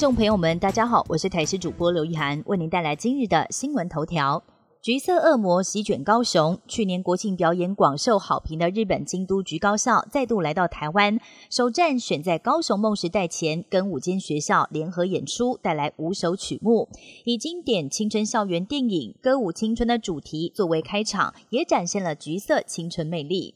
众朋友们，大家好，我是台视主播刘一涵，为您带来今日的新闻头条。橘色恶魔席卷高雄，去年国庆表演广受好评的日本京都橘高校再度来到台湾，首站选在高雄梦时代前，跟五间学校联合演出，带来五首曲目，以经典青春校园电影《歌舞青春》的主题作为开场，也展现了橘色青春魅力。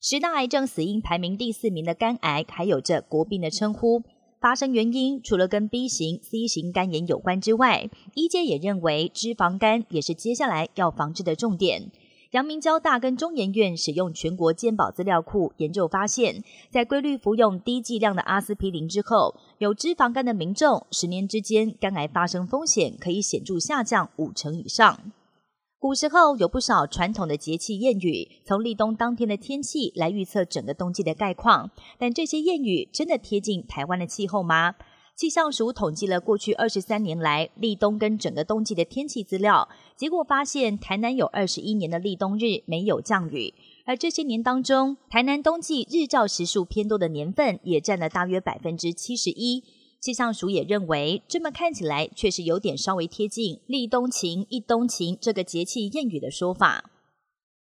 十大癌症死因排名第四名的肝癌，还有着国病的称呼。发生原因除了跟 B 型、C 型肝炎有关之外，医界也认为脂肪肝也是接下来要防治的重点。阳明交大跟中研院使用全国健保资料库研究发现，在规律服用低剂量的阿司匹林之后，有脂肪肝的民众十年之间肝癌发生风险可以显著下降五成以上。古时候有不少传统的节气谚语，从立冬当天的天气来预测整个冬季的概况。但这些谚语真的贴近台湾的气候吗？气象署统计了过去二十三年来立冬跟整个冬季的天气资料，结果发现台南有二十一年的立冬日没有降雨，而这些年当中，台南冬季日照时数偏多的年份也占了大约百分之七十一。气象署也认为，这么看起来确实有点稍微贴近“立冬晴，一冬晴”这个节气谚语的说法。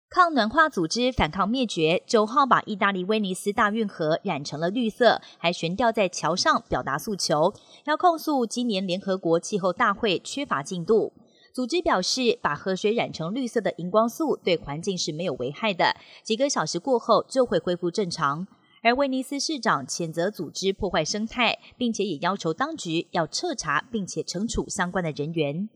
抗暖化组织反抗灭绝，九号把意大利威尼斯大运河染成了绿色，还悬吊在桥上表达诉求，要控诉今年联合国气候大会缺乏进度。组织表示，把河水染成绿色的荧光素对环境是没有危害的，几个小时过后就会恢复正常。而威尼斯市长谴责组织破坏生态，并且也要求当局要彻查并且惩处相关的人员。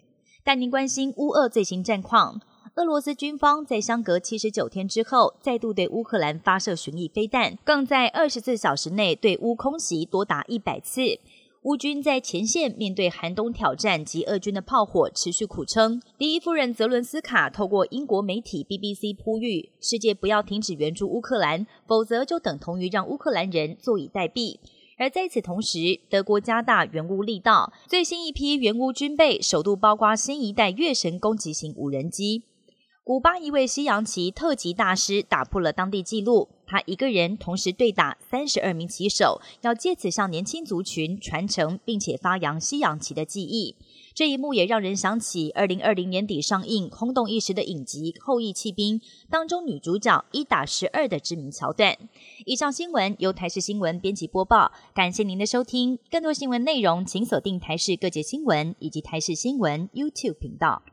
但您关心乌俄最新战况。俄罗斯军方在相隔七十九天之后，再度对乌克兰发射巡弋飞弹，更在二十四小时内对乌空袭多达一百次。乌军在前线面对寒冬挑战及俄军的炮火，持续苦撑。第一夫人泽伦斯卡透过英国媒体 BBC 呼吁世界不要停止援助乌克兰，否则就等同于让乌克兰人坐以待毙。而在此同时，德国加大援乌力道，最新一批援乌军备首度包括新一代月神攻击型无人机。古巴一位西洋棋特级大师打破了当地纪录，他一个人同时对打三十二名棋手，要借此向年轻族群传承并且发扬西洋棋的技艺。这一幕也让人想起二零二零年底上映轰动一时的影集《后羿弃兵》当中女主角一打十二的知名桥段。以上新闻由台视新闻编辑播报，感谢您的收听。更多新闻内容请锁定台视各界新闻以及台视新闻 YouTube 频道。